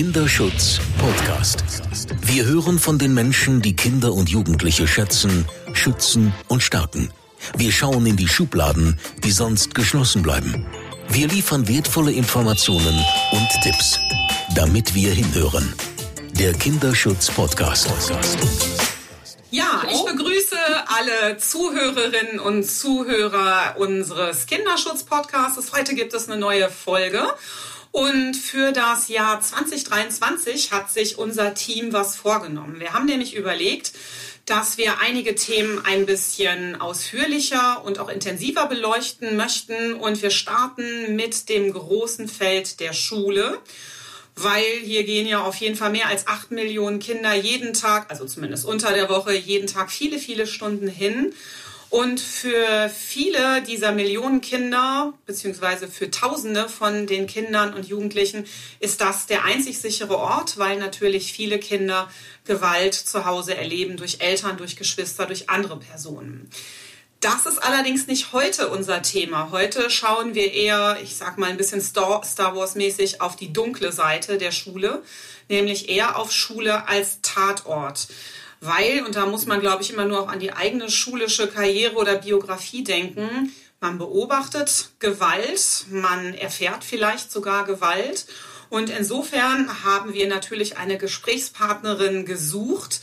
Kinderschutz Podcast. Wir hören von den Menschen, die Kinder und Jugendliche schätzen, schützen und stärken. Wir schauen in die Schubladen, die sonst geschlossen bleiben. Wir liefern wertvolle Informationen und Tipps, damit wir hinhören. Der Kinderschutz Podcast. Ja, ich begrüße alle Zuhörerinnen und Zuhörer unseres Kinderschutz-Podcasts. Heute gibt es eine neue Folge. Und für das Jahr 2023 hat sich unser Team was vorgenommen. Wir haben nämlich überlegt, dass wir einige Themen ein bisschen ausführlicher und auch intensiver beleuchten möchten. Und wir starten mit dem großen Feld der Schule weil hier gehen ja auf jeden Fall mehr als acht Millionen Kinder jeden Tag, also zumindest unter der Woche, jeden Tag viele, viele Stunden hin. Und für viele dieser Millionen Kinder, beziehungsweise für Tausende von den Kindern und Jugendlichen, ist das der einzig sichere Ort, weil natürlich viele Kinder Gewalt zu Hause erleben durch Eltern, durch Geschwister, durch andere Personen. Das ist allerdings nicht heute unser Thema. Heute schauen wir eher, ich sag mal ein bisschen Star, Wars mäßig auf die dunkle Seite der Schule, nämlich eher auf Schule als Tatort. Weil, und da muss man, glaube ich, immer nur auch an die eigene schulische Karriere oder Biografie denken, man beobachtet Gewalt, man erfährt vielleicht sogar Gewalt. Und insofern haben wir natürlich eine Gesprächspartnerin gesucht,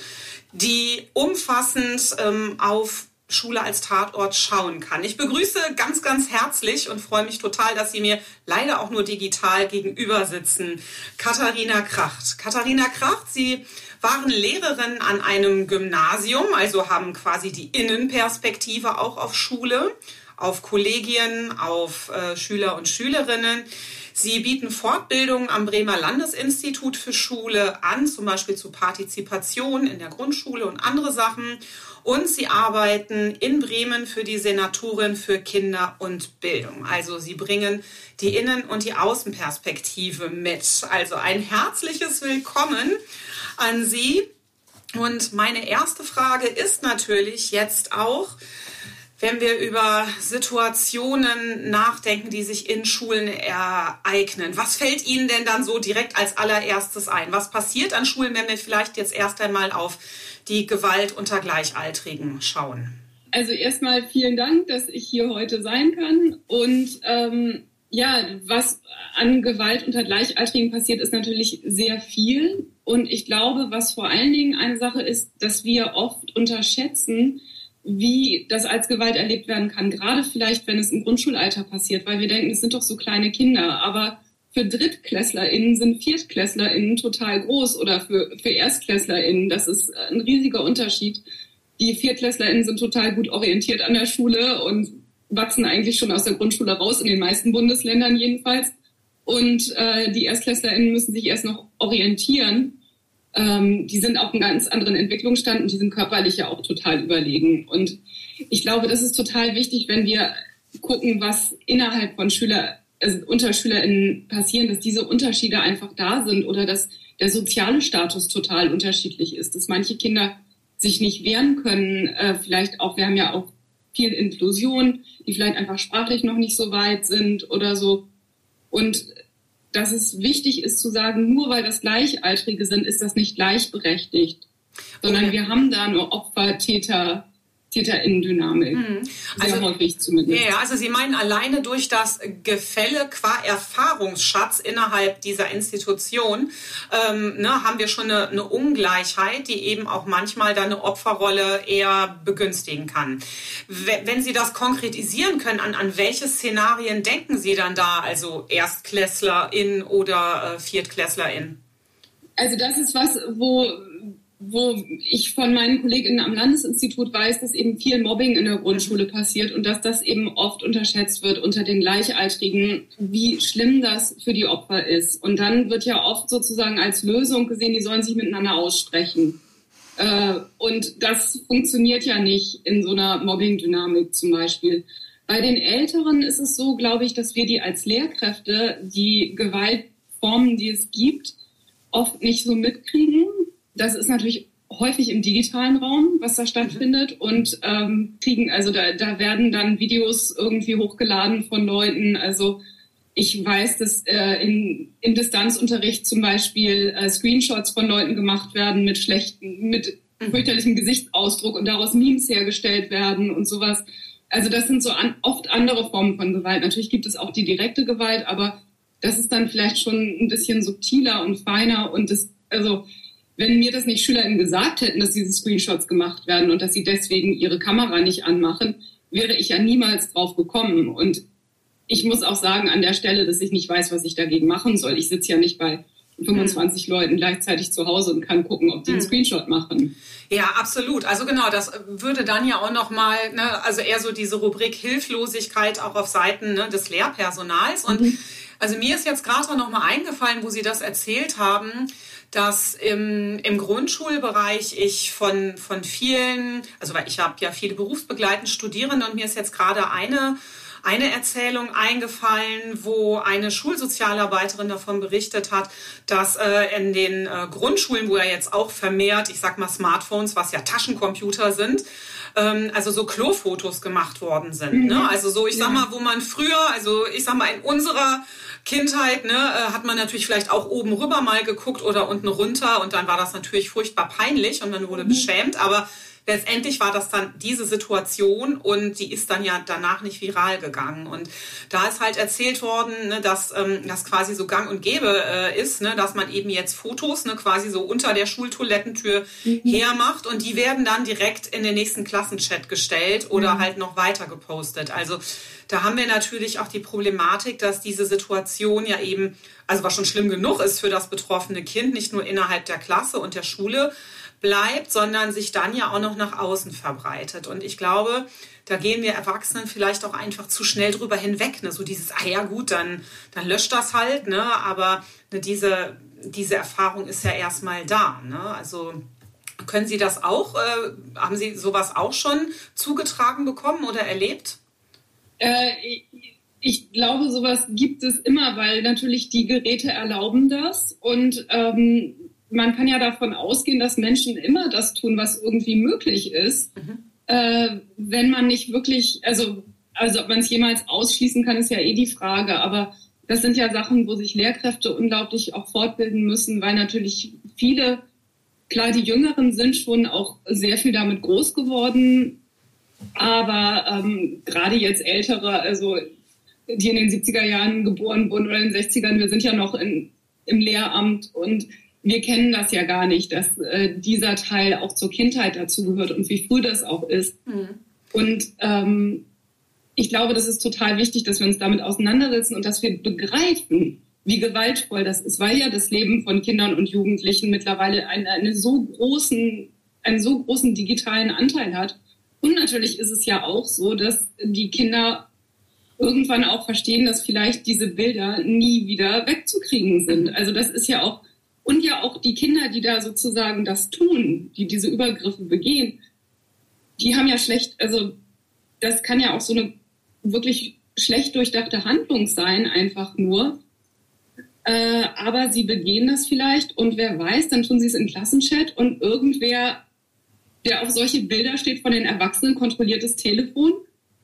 die umfassend ähm, auf Schule als Tatort schauen kann. Ich begrüße ganz, ganz herzlich und freue mich total, dass Sie mir leider auch nur digital gegenüber sitzen. Katharina Kracht. Katharina Kracht, Sie waren Lehrerin an einem Gymnasium, also haben quasi die Innenperspektive auch auf Schule, auf Kollegien, auf äh, Schüler und Schülerinnen. Sie bieten Fortbildungen am Bremer Landesinstitut für Schule an, zum Beispiel zu Partizipation in der Grundschule und andere Sachen. Und sie arbeiten in Bremen für die Senatorin für Kinder und Bildung. Also sie bringen die Innen- und die Außenperspektive mit. Also ein herzliches Willkommen an Sie. Und meine erste Frage ist natürlich jetzt auch, wenn wir über Situationen nachdenken, die sich in Schulen ereignen. Was fällt Ihnen denn dann so direkt als allererstes ein? Was passiert an Schulen, wenn wir vielleicht jetzt erst einmal auf die Gewalt unter Gleichaltrigen schauen? Also erstmal vielen Dank, dass ich hier heute sein kann. Und ähm, ja, was an Gewalt unter Gleichaltrigen passiert, ist natürlich sehr viel. Und ich glaube, was vor allen Dingen eine Sache ist, dass wir oft unterschätzen, wie das als Gewalt erlebt werden kann. Gerade vielleicht, wenn es im Grundschulalter passiert, weil wir denken, es sind doch so kleine Kinder. Aber für DrittklässlerInnen sind ViertklässlerInnen total groß oder für, für ErstklässlerInnen. Das ist ein riesiger Unterschied. Die ViertklässlerInnen sind total gut orientiert an der Schule und wachsen eigentlich schon aus der Grundschule raus, in den meisten Bundesländern jedenfalls. Und äh, die ErstklässlerInnen müssen sich erst noch orientieren. Ähm, die sind auf einem ganz anderen Entwicklungsstand und die sind körperlich ja auch total überlegen. Und ich glaube, das ist total wichtig, wenn wir gucken, was innerhalb von Schüler also unter SchülerInnen passieren, dass diese Unterschiede einfach da sind oder dass der soziale Status total unterschiedlich ist, dass manche Kinder sich nicht wehren können, äh, vielleicht auch, wir haben ja auch viel Inklusion, die vielleicht einfach sprachlich noch nicht so weit sind oder so. Und dass es wichtig ist zu sagen, nur weil das Gleichaltrige sind, ist das nicht gleichberechtigt, sondern okay. wir haben da nur Opfer, Täter, Täterinnendynamik. Mhm. Also, häufig zumindest. Ja, also Sie meinen alleine durch das Gefälle qua Erfahrungsschatz innerhalb dieser Institution ähm, ne, haben wir schon eine, eine, Ungleichheit, die eben auch manchmal dann eine Opferrolle eher begünstigen kann. Wenn Sie das konkretisieren können, an, an welche Szenarien denken Sie dann da, also ErstklässlerInnen oder äh, ViertklässlerInnen? Also das ist was, wo wo ich von meinen Kolleginnen am Landesinstitut weiß, dass eben viel Mobbing in der Grundschule passiert und dass das eben oft unterschätzt wird unter den Gleichaltrigen, wie schlimm das für die Opfer ist. Und dann wird ja oft sozusagen als Lösung gesehen, die sollen sich miteinander aussprechen. Äh, und das funktioniert ja nicht in so einer Mobbing-Dynamik zum Beispiel. Bei den Älteren ist es so, glaube ich, dass wir die als Lehrkräfte die Gewaltformen, die es gibt, oft nicht so mitkriegen das ist natürlich häufig im digitalen Raum, was da stattfindet und ähm, kriegen, also da, da werden dann Videos irgendwie hochgeladen von Leuten. Also ich weiß, dass äh, in, im Distanzunterricht zum Beispiel äh, Screenshots von Leuten gemacht werden mit schlechten, mit mhm. fürchterlichem Gesichtsausdruck und daraus Memes hergestellt werden und sowas. Also das sind so an, oft andere Formen von Gewalt. Natürlich gibt es auch die direkte Gewalt, aber das ist dann vielleicht schon ein bisschen subtiler und feiner und das, also wenn mir das nicht SchülerInnen gesagt hätten, dass diese Screenshots gemacht werden und dass sie deswegen ihre Kamera nicht anmachen, wäre ich ja niemals drauf gekommen. Und ich muss auch sagen an der Stelle, dass ich nicht weiß, was ich dagegen machen soll. Ich sitze ja nicht bei 25 mhm. Leuten gleichzeitig zu Hause und kann gucken, ob die einen mhm. Screenshot machen. Ja, absolut. Also genau, das würde dann ja auch nochmal, ne, also eher so diese Rubrik Hilflosigkeit auch auf Seiten ne, des Lehrpersonals. Und mhm. also mir ist jetzt gerade noch mal eingefallen, wo Sie das erzählt haben, dass im, im Grundschulbereich ich von, von vielen, also weil ich habe ja viele berufsbegleitend Studierende und mir ist jetzt gerade eine eine Erzählung eingefallen, wo eine Schulsozialarbeiterin davon berichtet hat, dass äh, in den äh, Grundschulen, wo ja jetzt auch vermehrt, ich sag mal Smartphones, was ja Taschencomputer sind, ähm, also so Klofotos gemacht worden sind. Ne? Mhm. Ne? Also so, ich sag mal, wo man früher, also ich sag mal in unserer Kindheit, ne, äh, hat man natürlich vielleicht auch oben rüber mal geguckt oder unten runter und dann war das natürlich furchtbar peinlich und man wurde mhm. beschämt, aber letztendlich war das dann diese Situation und die ist dann ja danach nicht viral gegangen. Und da ist halt erzählt worden, ne, dass ähm, das quasi so gang und gäbe äh, ist, ne, dass man eben jetzt Fotos ne, quasi so unter der Schultoilettentür mhm. hermacht und die werden dann direkt in den nächsten Klassenchat gestellt oder mhm. halt noch weiter gepostet. Also da haben wir natürlich auch die Problematik, dass diese Situation ja eben, also was schon schlimm genug ist für das betroffene Kind, nicht nur innerhalb der Klasse und der Schule, bleibt, sondern sich dann ja auch noch nach außen verbreitet. Und ich glaube, da gehen wir Erwachsenen vielleicht auch einfach zu schnell drüber hinweg. Ne? So dieses, ah ja gut, dann, dann löscht das halt. Ne? Aber ne, diese, diese Erfahrung ist ja erstmal da. Ne? Also können Sie das auch, äh, haben Sie sowas auch schon zugetragen bekommen oder erlebt? Äh, ich glaube, sowas gibt es immer, weil natürlich die Geräte erlauben das. Und ähm, man kann ja davon ausgehen, dass Menschen immer das tun, was irgendwie möglich ist. Mhm. Äh, wenn man nicht wirklich, also, also ob man es jemals ausschließen kann, ist ja eh die Frage. Aber das sind ja Sachen, wo sich Lehrkräfte unglaublich auch fortbilden müssen, weil natürlich viele, klar, die Jüngeren sind schon auch sehr viel damit groß geworden. Aber ähm, gerade jetzt Ältere, also die in den 70er Jahren geboren wurden oder in den 60ern, wir sind ja noch in, im Lehramt und wir kennen das ja gar nicht, dass äh, dieser Teil auch zur Kindheit dazugehört und wie früh das auch ist. Mhm. Und ähm, ich glaube, das ist total wichtig, dass wir uns damit auseinandersetzen und dass wir begreifen, wie gewaltvoll das ist, weil ja das Leben von Kindern und Jugendlichen mittlerweile eine, eine so großen, einen so großen digitalen Anteil hat. Und natürlich ist es ja auch so, dass die Kinder irgendwann auch verstehen, dass vielleicht diese Bilder nie wieder wegzukriegen sind. Also das ist ja auch und ja auch die Kinder, die da sozusagen das tun, die diese Übergriffe begehen, die haben ja schlecht, also das kann ja auch so eine wirklich schlecht durchdachte Handlung sein, einfach nur. Äh, aber sie begehen das vielleicht und wer weiß, dann tun sie es im Klassenchat und irgendwer, der auf solche Bilder steht von den Erwachsenen, kontrolliert das Telefon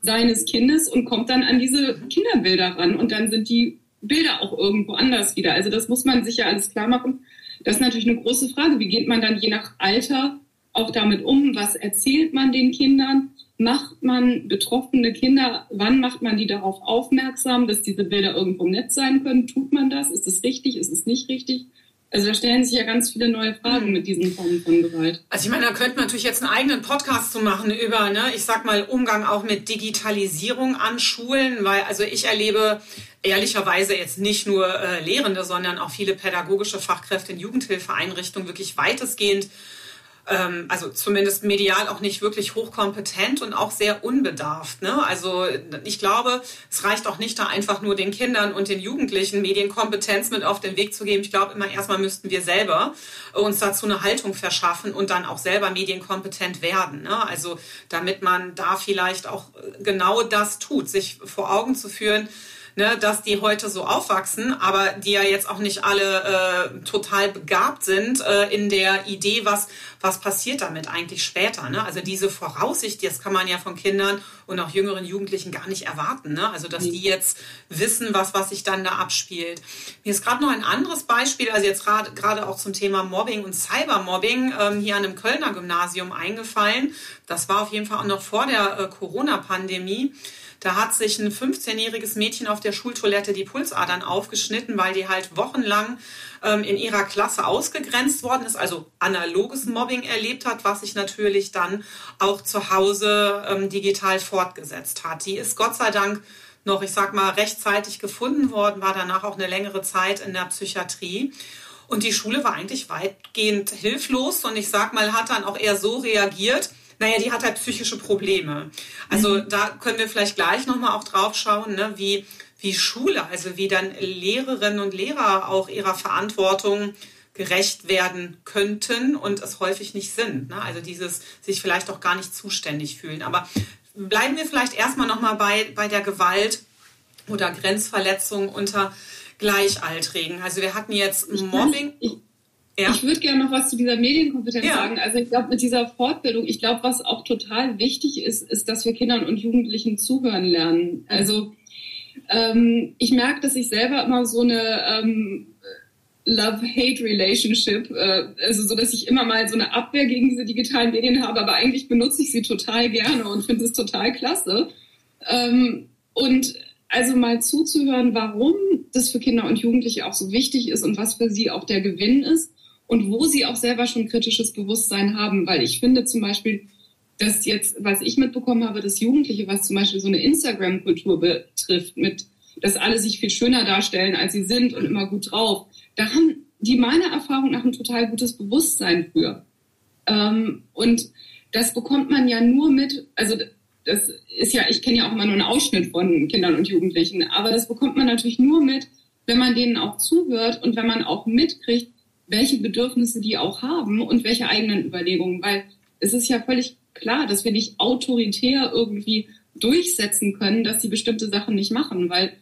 seines Kindes und kommt dann an diese Kinderbilder ran und dann sind die Bilder auch irgendwo anders wieder. Also das muss man sich ja alles klar machen. Das ist natürlich eine große Frage. Wie geht man dann je nach Alter auch damit um? Was erzählt man den Kindern? Macht man betroffene Kinder, wann macht man die darauf aufmerksam, dass diese Bilder irgendwo nett sein können? Tut man das? Ist es richtig? Ist es nicht richtig? Also da stellen sich ja ganz viele neue Fragen mit diesen Formen von Gewalt. Also ich meine, da könnte man natürlich jetzt einen eigenen Podcast zu machen über, ne, ich sag mal, Umgang auch mit Digitalisierung an Schulen, weil also ich erlebe ehrlicherweise jetzt nicht nur äh, Lehrende, sondern auch viele pädagogische Fachkräfte in Jugendhilfeeinrichtungen wirklich weitestgehend ähm, also zumindest medial auch nicht wirklich hochkompetent und auch sehr unbedarft. Ne? Also ich glaube, es reicht auch nicht da einfach nur den Kindern und den Jugendlichen Medienkompetenz mit auf den Weg zu geben. Ich glaube immer erstmal müssten wir selber uns dazu eine Haltung verschaffen und dann auch selber medienkompetent werden. Ne? Also damit man da vielleicht auch genau das tut, sich vor Augen zu führen, ne, dass die heute so aufwachsen, aber die ja jetzt auch nicht alle äh, total begabt sind äh, in der Idee, was, was passiert damit eigentlich später. Ne? Also diese Voraussicht, das kann man ja von Kindern und auch jüngeren Jugendlichen gar nicht erwarten. Ne? Also dass die jetzt wissen, was, was sich dann da abspielt. Mir ist gerade noch ein anderes Beispiel, also jetzt gerade auch zum Thema Mobbing und Cybermobbing ähm, hier an einem Kölner Gymnasium eingefallen. Das war auf jeden Fall auch noch vor der äh, Corona-Pandemie. Da hat sich ein 15-jähriges Mädchen auf der Schultoilette die Pulsadern aufgeschnitten, weil die halt wochenlang ähm, in ihrer Klasse ausgegrenzt worden ist, also analoges Mobbing erlebt hat, was sich natürlich dann auch zu Hause ähm, digital fortgesetzt hat. Die ist Gott sei Dank noch, ich sag mal, rechtzeitig gefunden worden, war danach auch eine längere Zeit in der Psychiatrie. Und die Schule war eigentlich weitgehend hilflos und ich sag mal, hat dann auch eher so reagiert, naja, die hat halt psychische Probleme. Also mhm. da können wir vielleicht gleich nochmal auch drauf schauen, ne, wie, wie Schule, also wie dann Lehrerinnen und Lehrer auch ihrer Verantwortung gerecht werden könnten und es häufig nicht sind. Ne? Also dieses sich vielleicht auch gar nicht zuständig fühlen. Aber bleiben wir vielleicht erstmal nochmal bei, bei der Gewalt oder Grenzverletzung unter Gleichaltrigen. Also wir hatten jetzt Mobbing. Ich, ja. Ich würde gerne noch was zu dieser Medienkompetenz ja. sagen. Also ich glaube, mit dieser Fortbildung, ich glaube, was auch total wichtig ist, ist, dass wir Kindern und Jugendlichen zuhören lernen. Also ähm, ich merke, dass ich selber immer so eine ähm, Love-Hate-Relationship, äh, also so, dass ich immer mal so eine Abwehr gegen diese digitalen Medien habe, aber eigentlich benutze ich sie total gerne und finde es total klasse. Ähm, und also mal zuzuhören, warum das für Kinder und Jugendliche auch so wichtig ist und was für sie auch der Gewinn ist und wo sie auch selber schon kritisches Bewusstsein haben. Weil ich finde zum Beispiel, dass jetzt, was ich mitbekommen habe, dass Jugendliche, was zum Beispiel so eine Instagram-Kultur betrifft, mit, dass alle sich viel schöner darstellen, als sie sind und immer gut drauf, da haben die meiner Erfahrung nach ein total gutes Bewusstsein für. Ähm, und das bekommt man ja nur mit, also das ist ja, ich kenne ja auch immer nur einen Ausschnitt von Kindern und Jugendlichen, aber das bekommt man natürlich nur mit, wenn man denen auch zuhört und wenn man auch mitkriegt, welche Bedürfnisse die auch haben und welche eigenen Überlegungen, weil es ist ja völlig klar, dass wir nicht autoritär irgendwie durchsetzen können, dass sie bestimmte Sachen nicht machen, weil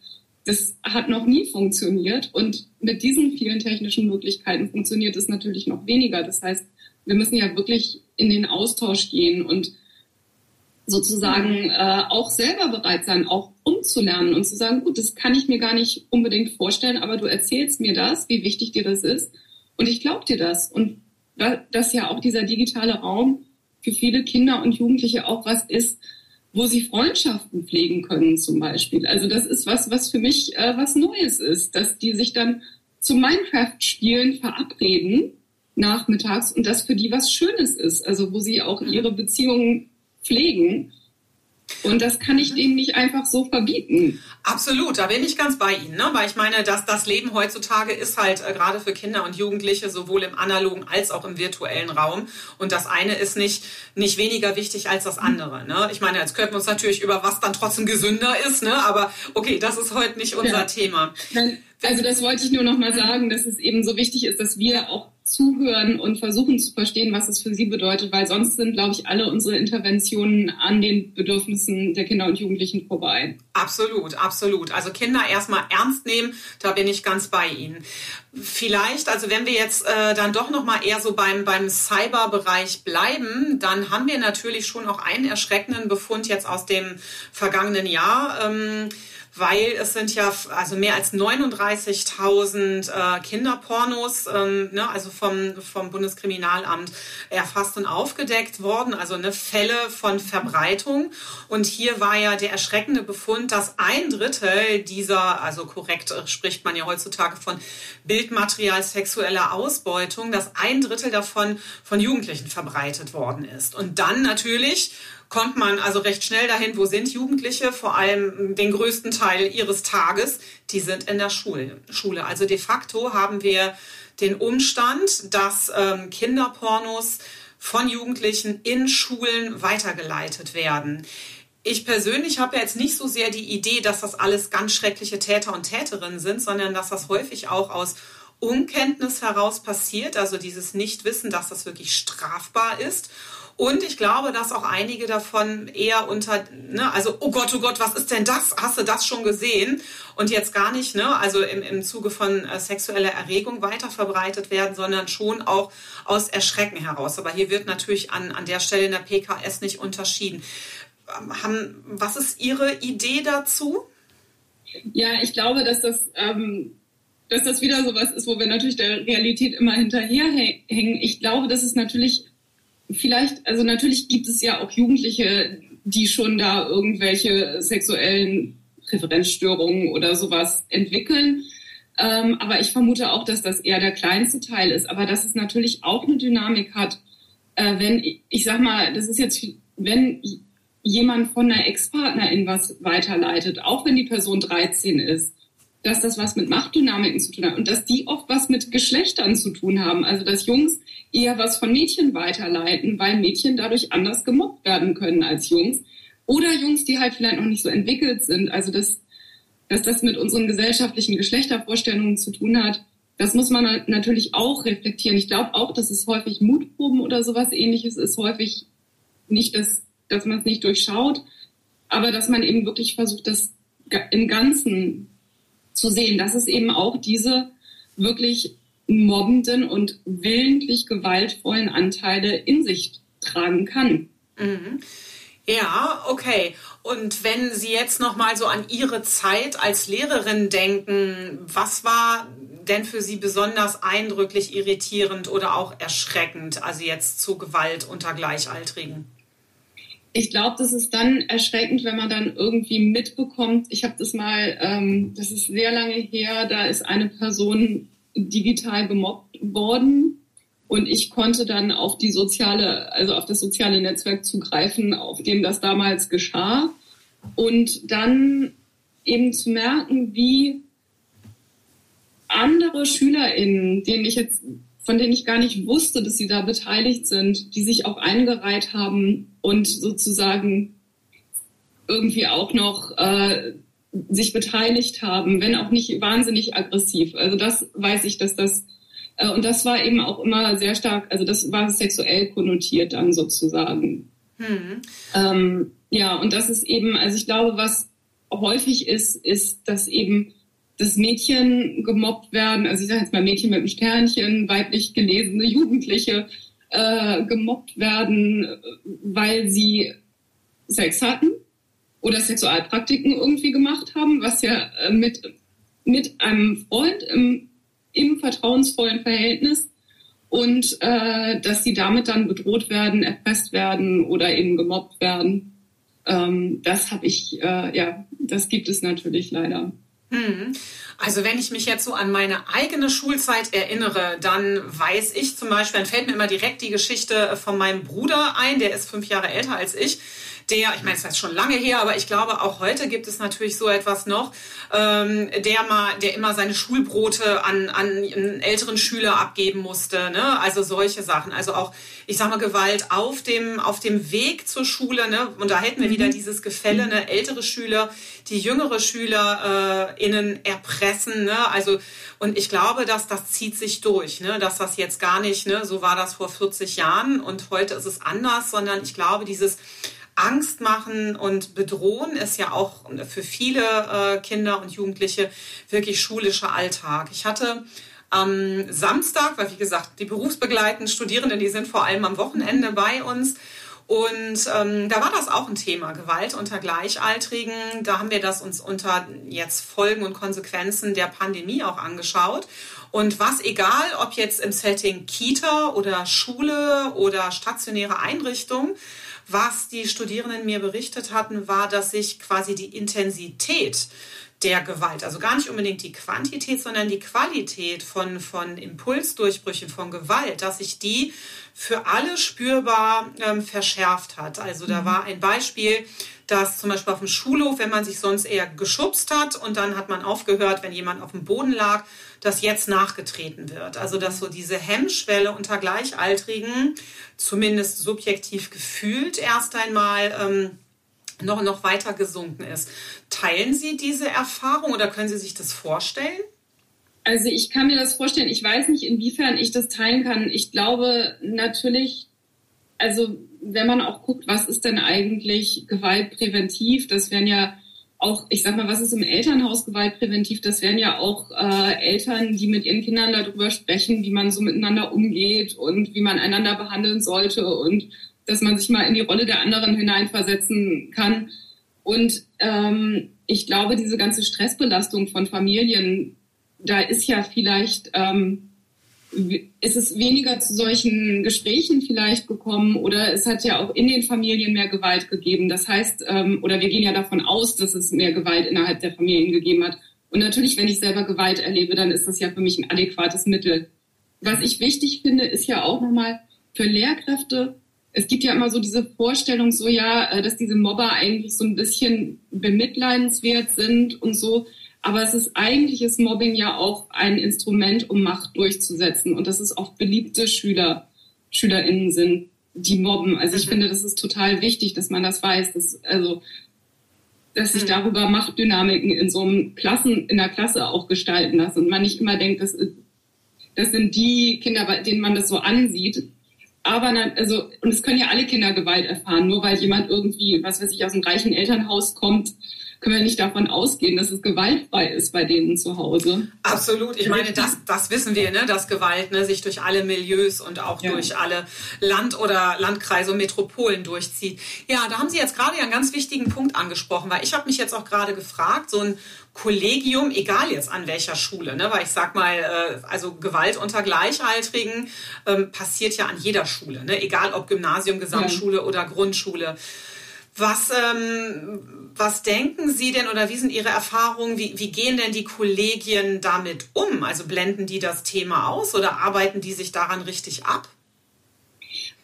das hat noch nie funktioniert. Und mit diesen vielen technischen Möglichkeiten funktioniert es natürlich noch weniger. Das heißt, wir müssen ja wirklich in den Austausch gehen und sozusagen äh, auch selber bereit sein, auch umzulernen und zu sagen, gut, das kann ich mir gar nicht unbedingt vorstellen, aber du erzählst mir das, wie wichtig dir das ist und ich glaube dir das. Und dass ja auch dieser digitale Raum für viele Kinder und Jugendliche auch was ist, wo sie Freundschaften pflegen können zum Beispiel. Also das ist was, was für mich äh, was Neues ist, dass die sich dann zum Minecraft-Spielen verabreden nachmittags und das für die was Schönes ist. Also wo sie auch ihre Beziehungen pflegen und das kann ich denen nicht einfach so verbieten. Absolut, da bin ich ganz bei Ihnen. Ne? Weil ich meine, dass das Leben heutzutage ist halt äh, gerade für Kinder und Jugendliche sowohl im analogen als auch im virtuellen Raum. Und das eine ist nicht, nicht weniger wichtig als das andere. Ne? Ich meine, jetzt könnten wir uns natürlich über was dann trotzdem gesünder ist, ne? aber okay, das ist heute nicht unser ja. Thema. Also das wollte ich nur noch mal sagen, dass es eben so wichtig ist, dass wir auch zuhören und versuchen zu verstehen, was es für sie bedeutet, weil sonst sind, glaube ich, alle unsere Interventionen an den Bedürfnissen der Kinder und Jugendlichen vorbei. Absolut, absolut. Also Kinder erstmal ernst nehmen, da bin ich ganz bei Ihnen. Vielleicht, also wenn wir jetzt äh, dann doch noch mal eher so beim beim Cyberbereich bleiben, dann haben wir natürlich schon auch einen erschreckenden Befund jetzt aus dem vergangenen Jahr. Ähm, weil es sind ja also mehr als 39.000 äh, Kinderpornos, ähm, ne, also vom, vom Bundeskriminalamt erfasst und aufgedeckt worden, also eine Fälle von Verbreitung. Und hier war ja der erschreckende Befund, dass ein Drittel dieser, also korrekt äh, spricht man ja heutzutage von Bildmaterial sexueller Ausbeutung, dass ein Drittel davon von Jugendlichen verbreitet worden ist. Und dann natürlich kommt man also recht schnell dahin, wo sind Jugendliche, vor allem den größten Teil ihres Tages, die sind in der Schule. Also de facto haben wir den Umstand, dass ähm, Kinderpornos von Jugendlichen in Schulen weitergeleitet werden. Ich persönlich habe jetzt nicht so sehr die Idee, dass das alles ganz schreckliche Täter und Täterinnen sind, sondern dass das häufig auch aus Unkenntnis heraus passiert, also dieses Nichtwissen, dass das wirklich strafbar ist. Und ich glaube, dass auch einige davon eher unter, ne, also, oh Gott, oh Gott, was ist denn das? Hast du das schon gesehen? Und jetzt gar nicht, ne, also im, im Zuge von äh, sexueller Erregung weiter verbreitet werden, sondern schon auch aus Erschrecken heraus. Aber hier wird natürlich an, an der Stelle in der PKS nicht unterschieden. Ähm, haben, was ist Ihre Idee dazu? Ja, ich glaube, dass das, ähm, dass das wieder so was ist, wo wir natürlich der Realität immer hinterherhängen. Ich glaube, dass es natürlich vielleicht, also natürlich gibt es ja auch Jugendliche, die schon da irgendwelche sexuellen Präferenzstörungen oder sowas entwickeln. Ähm, aber ich vermute auch, dass das eher der kleinste Teil ist. Aber dass es natürlich auch eine Dynamik hat, äh, wenn, ich sag mal, das ist jetzt, wenn jemand von einer Ex-Partnerin was weiterleitet, auch wenn die Person 13 ist, dass das was mit Machtdynamiken zu tun hat und dass die oft was mit Geschlechtern zu tun haben. Also dass Jungs eher was von Mädchen weiterleiten, weil Mädchen dadurch anders gemobbt werden können als Jungs. Oder Jungs, die halt vielleicht noch nicht so entwickelt sind. Also dass, dass das mit unseren gesellschaftlichen Geschlechtervorstellungen zu tun hat, das muss man natürlich auch reflektieren. Ich glaube auch, dass es häufig Mutproben oder sowas ähnliches ist, häufig nicht, dass, dass man es nicht durchschaut, aber dass man eben wirklich versucht, das im Ganzen zu sehen, dass es eben auch diese wirklich mobbenden und willentlich gewaltvollen Anteile in sich tragen kann. Mhm. Ja, okay. Und wenn Sie jetzt noch mal so an Ihre Zeit als Lehrerin denken, was war denn für Sie besonders eindrücklich, irritierend oder auch erschreckend, also jetzt zu Gewalt unter Gleichaltrigen? Ich glaube, das ist dann erschreckend, wenn man dann irgendwie mitbekommt. Ich habe das mal, ähm, das ist sehr lange her, da ist eine Person digital gemobbt worden und ich konnte dann auf die soziale, also auf das soziale Netzwerk zugreifen, auf dem das damals geschah und dann eben zu merken, wie andere SchülerInnen, denen ich jetzt von denen ich gar nicht wusste, dass sie da beteiligt sind, die sich auch eingereiht haben und sozusagen irgendwie auch noch äh, sich beteiligt haben, wenn auch nicht wahnsinnig aggressiv. Also das weiß ich, dass das äh, und das war eben auch immer sehr stark, also das war sexuell konnotiert dann sozusagen. Hm. Ähm, ja, und das ist eben, also ich glaube, was häufig ist, ist, dass eben dass Mädchen gemobbt werden, also ich sage jetzt mal Mädchen mit einem Sternchen, weiblich gelesene Jugendliche äh, gemobbt werden, weil sie Sex hatten oder Sexualpraktiken irgendwie gemacht haben, was ja äh, mit, mit einem Freund im, im vertrauensvollen Verhältnis und äh, dass sie damit dann bedroht werden, erpresst werden oder eben gemobbt werden. Ähm, das habe ich, äh, ja, das gibt es natürlich leider. Hm. Also wenn ich mich jetzt so an meine eigene Schulzeit erinnere, dann weiß ich zum Beispiel, dann fällt mir immer direkt die Geschichte von meinem Bruder ein, der ist fünf Jahre älter als ich der, ich meine, es ist schon lange her, aber ich glaube, auch heute gibt es natürlich so etwas noch, ähm, der mal, der immer seine Schulbrote an, an einen älteren Schüler abgeben musste, ne? Also solche Sachen. Also auch, ich sag mal, Gewalt auf dem, auf dem Weg zur Schule, ne? Und da hätten wir mhm. wieder dieses Gefälle, ne? Ältere Schüler, die jüngere Schüler äh, innen erpressen, ne? Also, und ich glaube, dass das zieht sich durch, ne? Dass das jetzt gar nicht, ne? So war das vor 40 Jahren und heute ist es anders, sondern ich glaube, dieses Angst machen und bedrohen ist ja auch für viele äh, Kinder und Jugendliche wirklich schulischer Alltag. Ich hatte am Samstag, weil wie gesagt, die berufsbegleitenden Studierenden, die sind vor allem am Wochenende bei uns. Und ähm, da war das auch ein Thema, Gewalt unter Gleichaltrigen. Da haben wir das uns unter jetzt Folgen und Konsequenzen der Pandemie auch angeschaut. Und was egal, ob jetzt im Setting Kita oder Schule oder stationäre Einrichtung, was die Studierenden mir berichtet hatten, war, dass sich quasi die Intensität der Gewalt, also gar nicht unbedingt die Quantität, sondern die Qualität von, von Impulsdurchbrüchen, von Gewalt, dass sich die für alle spürbar ähm, verschärft hat. Also da mhm. war ein Beispiel, dass zum Beispiel auf dem Schulhof, wenn man sich sonst eher geschubst hat und dann hat man aufgehört, wenn jemand auf dem Boden lag, dass jetzt nachgetreten wird. Also dass so diese Hemmschwelle unter Gleichaltrigen, zumindest subjektiv gefühlt, erst einmal ähm, noch, noch weiter gesunken ist. Teilen Sie diese Erfahrung oder können Sie sich das vorstellen? Also ich kann mir das vorstellen. Ich weiß nicht, inwiefern ich das teilen kann. Ich glaube natürlich, also wenn man auch guckt, was ist denn eigentlich gewaltpräventiv, das wären ja auch, ich sag mal, was ist im Elternhaus gewaltpräventiv? Das wären ja auch äh, Eltern, die mit ihren Kindern darüber sprechen, wie man so miteinander umgeht und wie man einander behandeln sollte und dass man sich mal in die Rolle der anderen hineinversetzen kann. Und ähm, ich glaube, diese ganze Stressbelastung von Familien, da ist ja vielleicht ähm, ist es weniger zu solchen Gesprächen vielleicht gekommen oder es hat ja auch in den Familien mehr Gewalt gegeben. Das heißt, ähm, oder wir gehen ja davon aus, dass es mehr Gewalt innerhalb der Familien gegeben hat. Und natürlich, wenn ich selber Gewalt erlebe, dann ist das ja für mich ein adäquates Mittel. Was ich wichtig finde, ist ja auch nochmal für Lehrkräfte, es gibt ja immer so diese Vorstellung, so ja, äh, dass diese Mobber eigentlich so ein bisschen bemitleidenswert sind und so. Aber es ist eigentlich ist Mobbing ja auch ein Instrument, um Macht durchzusetzen. Und dass es oft beliebte Schüler, SchülerInnen sind, die mobben. Also ich mhm. finde, das ist total wichtig, dass man das weiß. Dass, also, dass sich mhm. darüber Machtdynamiken in so einem Klassen, in der Klasse auch gestalten lassen. Und man nicht immer denkt, das, das sind die Kinder, denen man das so ansieht. Aber also, und es können ja alle Kinder Gewalt erfahren, nur weil jemand irgendwie, was weiß ich, aus einem reichen Elternhaus kommt können wir nicht davon ausgehen, dass es gewaltfrei ist bei denen zu Hause. Absolut. Ich meine, das, das wissen wir, ne, dass Gewalt ne, sich durch alle Milieus und auch ja. durch alle Land- oder Landkreise und Metropolen durchzieht. Ja, da haben Sie jetzt gerade einen ganz wichtigen Punkt angesprochen, weil ich habe mich jetzt auch gerade gefragt, so ein Kollegium, egal jetzt an welcher Schule, ne? weil ich sag mal, äh, also Gewalt unter Gleichaltrigen ähm, passiert ja an jeder Schule, ne? egal ob Gymnasium, Gesamtschule ja. oder Grundschule. Was, ähm, was denken Sie denn oder wie sind Ihre Erfahrungen? Wie, wie gehen denn die Kollegien damit um? Also blenden die das Thema aus oder arbeiten die sich daran richtig ab?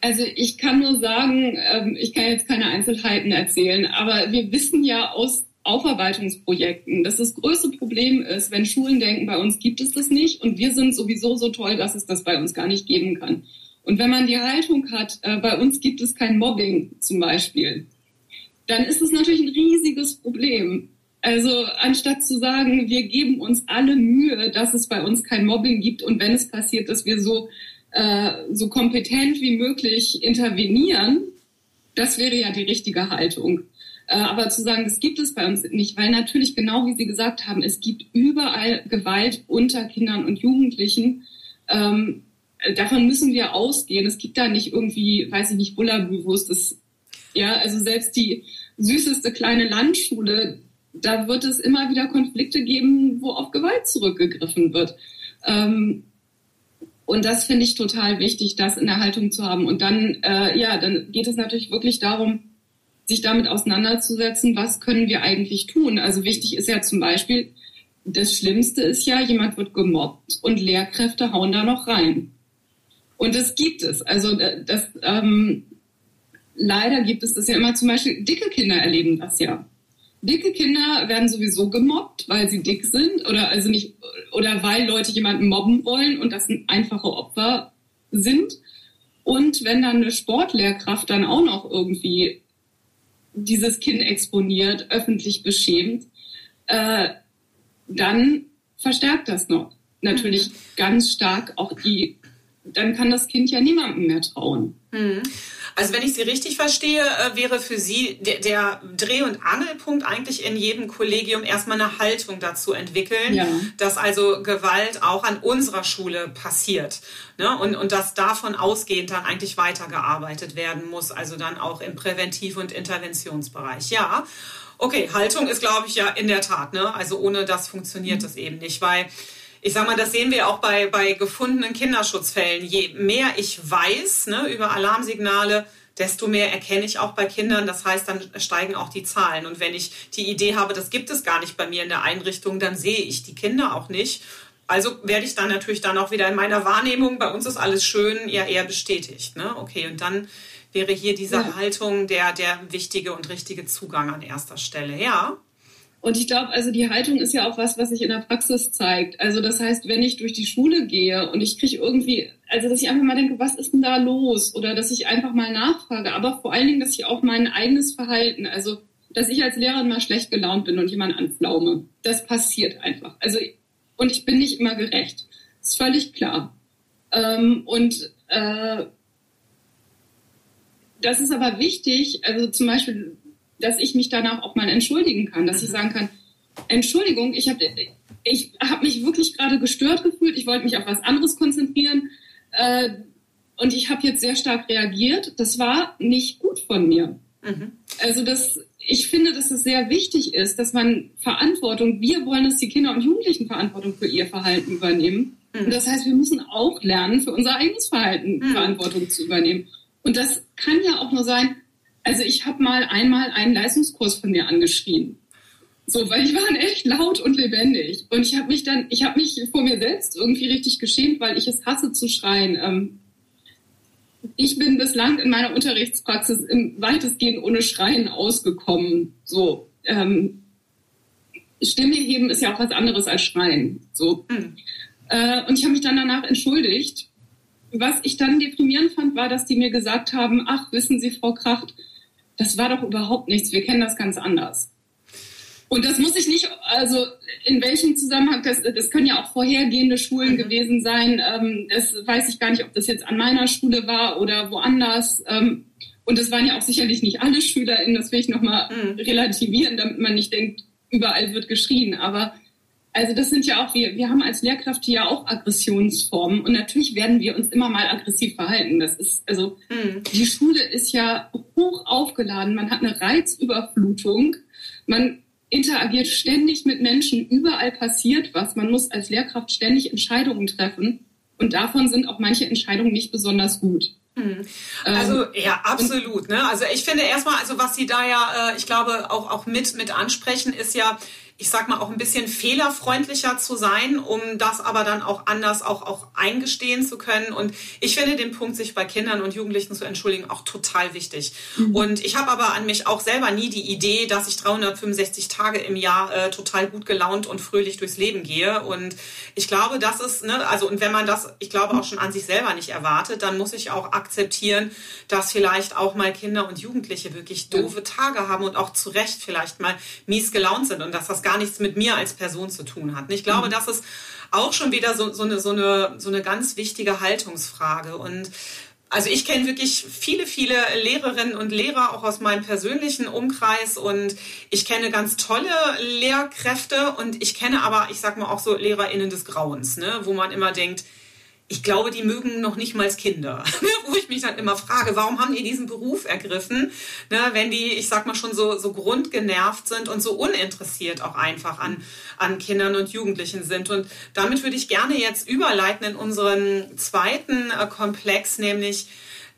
Also ich kann nur sagen, ähm, ich kann jetzt keine Einzelheiten erzählen, aber wir wissen ja aus Aufarbeitungsprojekten, dass das größte Problem ist, wenn Schulen denken, bei uns gibt es das nicht und wir sind sowieso so toll, dass es das bei uns gar nicht geben kann. Und wenn man die Haltung hat, äh, bei uns gibt es kein Mobbing zum Beispiel, dann ist es natürlich ein riesiges Problem. Also anstatt zu sagen, wir geben uns alle Mühe, dass es bei uns kein Mobbing gibt und wenn es passiert, dass wir so, äh, so kompetent wie möglich intervenieren, das wäre ja die richtige Haltung. Äh, aber zu sagen, das gibt es bei uns nicht, weil natürlich genau wie Sie gesagt haben, es gibt überall Gewalt unter Kindern und Jugendlichen. Ähm, davon müssen wir ausgehen. Es gibt da nicht irgendwie, weiß ich nicht, Bullabü, wo es das ja, also selbst die süßeste kleine Landschule, da wird es immer wieder Konflikte geben, wo auf Gewalt zurückgegriffen wird. Ähm, und das finde ich total wichtig, das in der Haltung zu haben. Und dann, äh, ja, dann geht es natürlich wirklich darum, sich damit auseinanderzusetzen, was können wir eigentlich tun. Also wichtig ist ja zum Beispiel, das Schlimmste ist ja, jemand wird gemobbt und Lehrkräfte hauen da noch rein. Und das gibt es. Also äh, das, ähm, leider gibt es das ja immer zum Beispiel, dicke Kinder erleben das ja. Dicke Kinder werden sowieso gemobbt, weil sie dick sind oder also nicht oder weil Leute jemanden mobben wollen und das einfache Opfer sind. Und wenn dann eine Sportlehrkraft dann auch noch irgendwie dieses Kind exponiert, öffentlich beschämt, äh, dann verstärkt das noch natürlich mhm. ganz stark auch die, dann kann das Kind ja niemandem mehr trauen. Mhm. Also wenn ich Sie richtig verstehe, äh, wäre für Sie der, der, Dreh- und Angelpunkt eigentlich in jedem Kollegium erstmal eine Haltung dazu entwickeln, ja. dass also Gewalt auch an unserer Schule passiert. Ne? Und, und dass davon ausgehend dann eigentlich weitergearbeitet werden muss, also dann auch im Präventiv- und Interventionsbereich. Ja. Okay, Haltung ist, glaube ich, ja in der Tat, ne? Also ohne das funktioniert mhm. das eben nicht, weil ich sag mal, das sehen wir auch bei, bei gefundenen Kinderschutzfällen. Je mehr ich weiß ne, über Alarmsignale, desto mehr erkenne ich auch bei Kindern. Das heißt, dann steigen auch die Zahlen. Und wenn ich die Idee habe, das gibt es gar nicht bei mir in der Einrichtung, dann sehe ich die Kinder auch nicht. Also werde ich dann natürlich dann auch wieder in meiner Wahrnehmung, bei uns ist alles schön, ja eher bestätigt. Ne? Okay, und dann wäre hier diese ja. Haltung der, der wichtige und richtige Zugang an erster Stelle. Ja. Und ich glaube, also die Haltung ist ja auch was, was sich in der Praxis zeigt. Also das heißt, wenn ich durch die Schule gehe und ich kriege irgendwie, also dass ich einfach mal denke, was ist denn da los? Oder dass ich einfach mal nachfrage, aber vor allen Dingen, dass ich auch mein eigenes Verhalten, also dass ich als Lehrerin mal schlecht gelaunt bin und jemand anflaume. Das passiert einfach. Also und ich bin nicht immer gerecht. Das ist völlig klar. Ähm, und äh, das ist aber wichtig, also zum Beispiel, dass ich mich danach auch mal entschuldigen kann, dass ich mhm. sagen kann, Entschuldigung, ich habe ich hab mich wirklich gerade gestört gefühlt, ich wollte mich auf was anderes konzentrieren äh, und ich habe jetzt sehr stark reagiert. Das war nicht gut von mir. Mhm. Also das, ich finde, dass es sehr wichtig ist, dass man Verantwortung, wir wollen, dass die Kinder und Jugendlichen Verantwortung für ihr Verhalten übernehmen. Mhm. Und das heißt, wir müssen auch lernen, für unser eigenes Verhalten mhm. Verantwortung zu übernehmen. Und das kann ja auch nur sein, also ich habe mal einmal einen Leistungskurs von mir angeschrien. So, weil ich war echt laut und lebendig. Und ich habe mich dann, ich habe mich vor mir selbst irgendwie richtig geschämt, weil ich es hasse zu schreien. Ähm, ich bin bislang in meiner Unterrichtspraxis im weitestgehend ohne Schreien ausgekommen. So, ähm, Stimme heben ist ja auch was anderes als Schreien. So. Mhm. Äh, und ich habe mich dann danach entschuldigt. Was ich dann deprimierend fand, war, dass die mir gesagt haben, ach, wissen Sie, Frau Kracht, das war doch überhaupt nichts, wir kennen das ganz anders. Und das muss ich nicht, also in welchem Zusammenhang, das, das können ja auch vorhergehende Schulen gewesen sein. Ähm, das weiß ich gar nicht, ob das jetzt an meiner Schule war oder woanders. Ähm, und das waren ja auch sicherlich nicht alle SchülerInnen, das will ich nochmal mhm. relativieren, damit man nicht denkt, überall wird geschrien. Aber also das sind ja auch, wir, wir haben als Lehrkraft ja auch Aggressionsformen und natürlich werden wir uns immer mal aggressiv verhalten. Das ist, also mhm. die Schule ist ja hoch aufgeladen, man hat eine Reizüberflutung, man interagiert ständig mit Menschen, überall passiert was. Man muss als Lehrkraft ständig Entscheidungen treffen und davon sind auch manche Entscheidungen nicht besonders gut. Hm. Also ähm, ja, absolut. Ne? Also ich finde erstmal, also was Sie da ja, äh, ich glaube auch auch mit mit ansprechen, ist ja ich sag mal, auch ein bisschen fehlerfreundlicher zu sein, um das aber dann auch anders auch, auch eingestehen zu können. Und ich finde den Punkt, sich bei Kindern und Jugendlichen zu entschuldigen, auch total wichtig. Mhm. Und ich habe aber an mich auch selber nie die Idee, dass ich 365 Tage im Jahr äh, total gut gelaunt und fröhlich durchs Leben gehe. Und ich glaube, das ist, ne, also, und wenn man das, ich glaube, auch schon an sich selber nicht erwartet, dann muss ich auch akzeptieren, dass vielleicht auch mal Kinder und Jugendliche wirklich doofe Tage haben und auch zu Recht vielleicht mal mies gelaunt sind und dass das gar nichts mit mir als Person zu tun hat. Und ich glaube, mhm. das ist auch schon wieder so, so, eine, so, eine, so eine ganz wichtige Haltungsfrage. Und also ich kenne wirklich viele, viele Lehrerinnen und Lehrer auch aus meinem persönlichen Umkreis und ich kenne ganz tolle Lehrkräfte und ich kenne aber, ich sag mal auch so LehrerInnen des Grauens, ne, wo man immer denkt, ich glaube, die mögen noch nicht mal Kinder. Wo ich mich dann immer frage, warum haben die diesen Beruf ergriffen, ne, wenn die, ich sag mal, schon so, so grundgenervt sind und so uninteressiert auch einfach an, an Kindern und Jugendlichen sind. Und damit würde ich gerne jetzt überleiten in unseren zweiten äh, Komplex, nämlich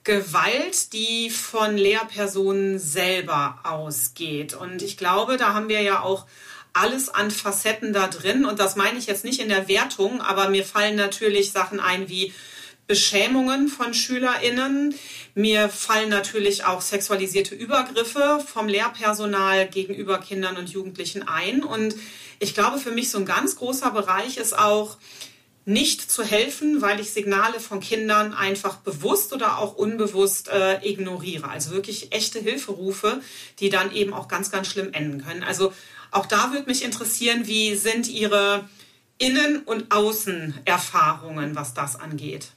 Gewalt, die von Lehrpersonen selber ausgeht. Und ich glaube, da haben wir ja auch alles an Facetten da drin. Und das meine ich jetzt nicht in der Wertung, aber mir fallen natürlich Sachen ein wie Beschämungen von SchülerInnen. Mir fallen natürlich auch sexualisierte Übergriffe vom Lehrpersonal gegenüber Kindern und Jugendlichen ein. Und ich glaube, für mich so ein ganz großer Bereich ist auch, nicht zu helfen, weil ich Signale von Kindern einfach bewusst oder auch unbewusst äh, ignoriere. Also wirklich echte Hilferufe, die dann eben auch ganz, ganz schlimm enden können. Also auch da würde mich interessieren, wie sind Ihre Innen- und Außenerfahrungen, was das angeht?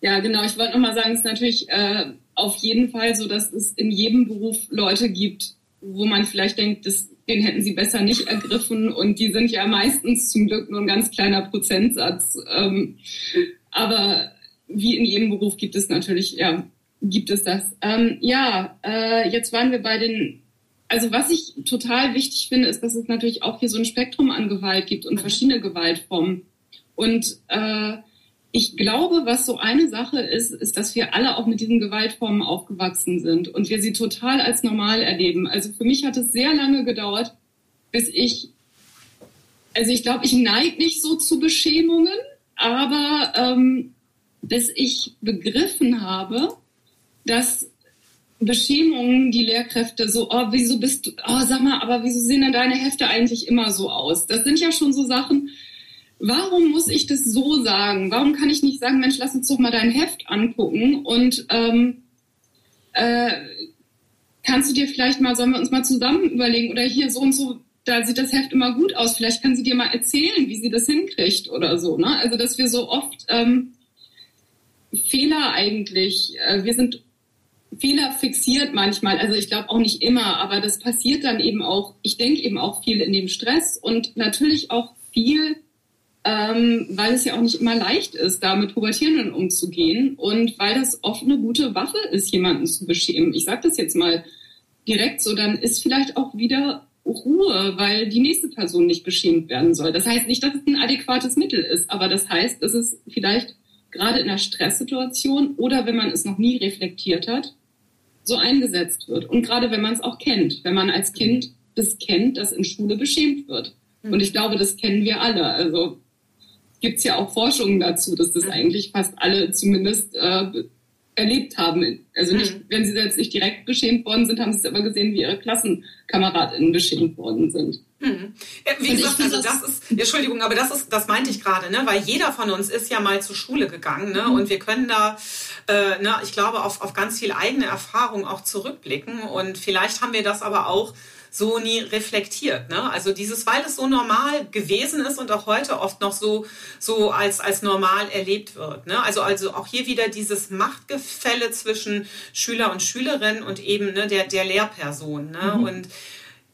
Ja, genau. Ich wollte nochmal sagen, es ist natürlich äh, auf jeden Fall so, dass es in jedem Beruf Leute gibt, wo man vielleicht denkt, das, den hätten sie besser nicht ergriffen. Und die sind ja meistens zum Glück nur ein ganz kleiner Prozentsatz. Ähm, aber wie in jedem Beruf gibt es natürlich, ja, gibt es das. Ähm, ja, äh, jetzt waren wir bei den also was ich total wichtig finde, ist, dass es natürlich auch hier so ein Spektrum an Gewalt gibt und verschiedene Gewaltformen. Und äh, ich glaube, was so eine Sache ist, ist, dass wir alle auch mit diesen Gewaltformen aufgewachsen sind und wir sie total als normal erleben. Also für mich hat es sehr lange gedauert, bis ich, also ich glaube, ich neige nicht so zu Beschämungen, aber ähm, bis ich begriffen habe, dass Beschämungen die Lehrkräfte so, oh, wieso bist du, oh, sag mal, aber wieso sehen denn deine Hefte eigentlich immer so aus? Das sind ja schon so Sachen, warum muss ich das so sagen? Warum kann ich nicht sagen, Mensch, lass uns doch mal dein Heft angucken und ähm, äh, kannst du dir vielleicht mal, sollen wir uns mal zusammen überlegen oder hier so und so, da sieht das Heft immer gut aus. Vielleicht kann sie dir mal erzählen, wie sie das hinkriegt oder so. Ne? Also dass wir so oft ähm, Fehler eigentlich, äh, wir sind Fehler fixiert manchmal. Also ich glaube auch nicht immer, aber das passiert dann eben auch. Ich denke eben auch viel in dem Stress und natürlich auch viel, ähm, weil es ja auch nicht immer leicht ist, da mit Pubertierenden umzugehen und weil das oft eine gute Waffe ist, jemanden zu beschämen. Ich sage das jetzt mal direkt so, dann ist vielleicht auch wieder Ruhe, weil die nächste Person nicht beschämt werden soll. Das heißt nicht, dass es ein adäquates Mittel ist, aber das heißt, dass es vielleicht gerade in einer Stresssituation oder wenn man es noch nie reflektiert hat, so eingesetzt wird. Und gerade wenn man es auch kennt, wenn man als Kind das kennt, dass in Schule beschämt wird. Mhm. Und ich glaube, das kennen wir alle. Also gibt es ja auch Forschungen dazu, dass das mhm. eigentlich fast alle zumindest äh, erlebt haben. Also nicht, mhm. wenn sie jetzt nicht direkt beschämt worden sind, haben sie es aber gesehen, wie ihre KlassenkameradInnen beschämt worden sind. Mhm. Ja, wie gesagt, also das ist, Entschuldigung, aber das ist, das meinte ich gerade, ne? Weil jeder von uns ist ja mal zur Schule gegangen, ne? Mhm. Und wir können da, äh, ne, ich glaube, auf, auf ganz viel eigene Erfahrung auch zurückblicken. Und vielleicht haben wir das aber auch so nie reflektiert. Ne? Also dieses, weil es so normal gewesen ist und auch heute oft noch so, so als, als normal erlebt wird. Ne? Also, also auch hier wieder dieses Machtgefälle zwischen Schüler und Schülerin und eben ne, der, der Lehrperson. Ne? Mhm. Und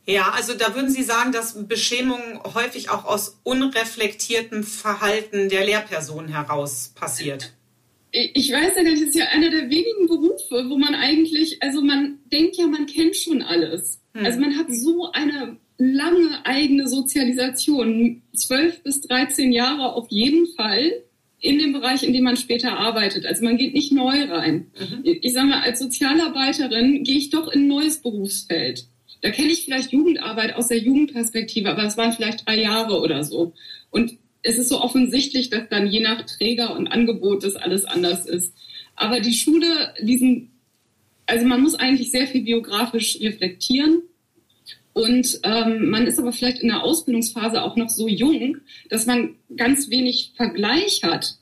ja, also da würden Sie sagen, dass Beschämung häufig auch aus unreflektiertem Verhalten der Lehrperson heraus passiert. Ich weiß ja, das ist ja einer der wenigen Berufe, wo man eigentlich, also man denkt ja, man kennt schon alles. Hm. Also man hat so eine lange eigene Sozialisation, zwölf bis 13 Jahre auf jeden Fall in dem Bereich, in dem man später arbeitet. Also man geht nicht neu rein. Mhm. Ich sage mal, als Sozialarbeiterin gehe ich doch in ein neues Berufsfeld. Da kenne ich vielleicht Jugendarbeit aus der Jugendperspektive, aber es waren vielleicht drei Jahre oder so. Und es ist so offensichtlich, dass dann je nach Träger und Angebot das alles anders ist. Aber die Schule, diesen also man muss eigentlich sehr viel biografisch reflektieren. Und ähm, man ist aber vielleicht in der Ausbildungsphase auch noch so jung, dass man ganz wenig Vergleich hat.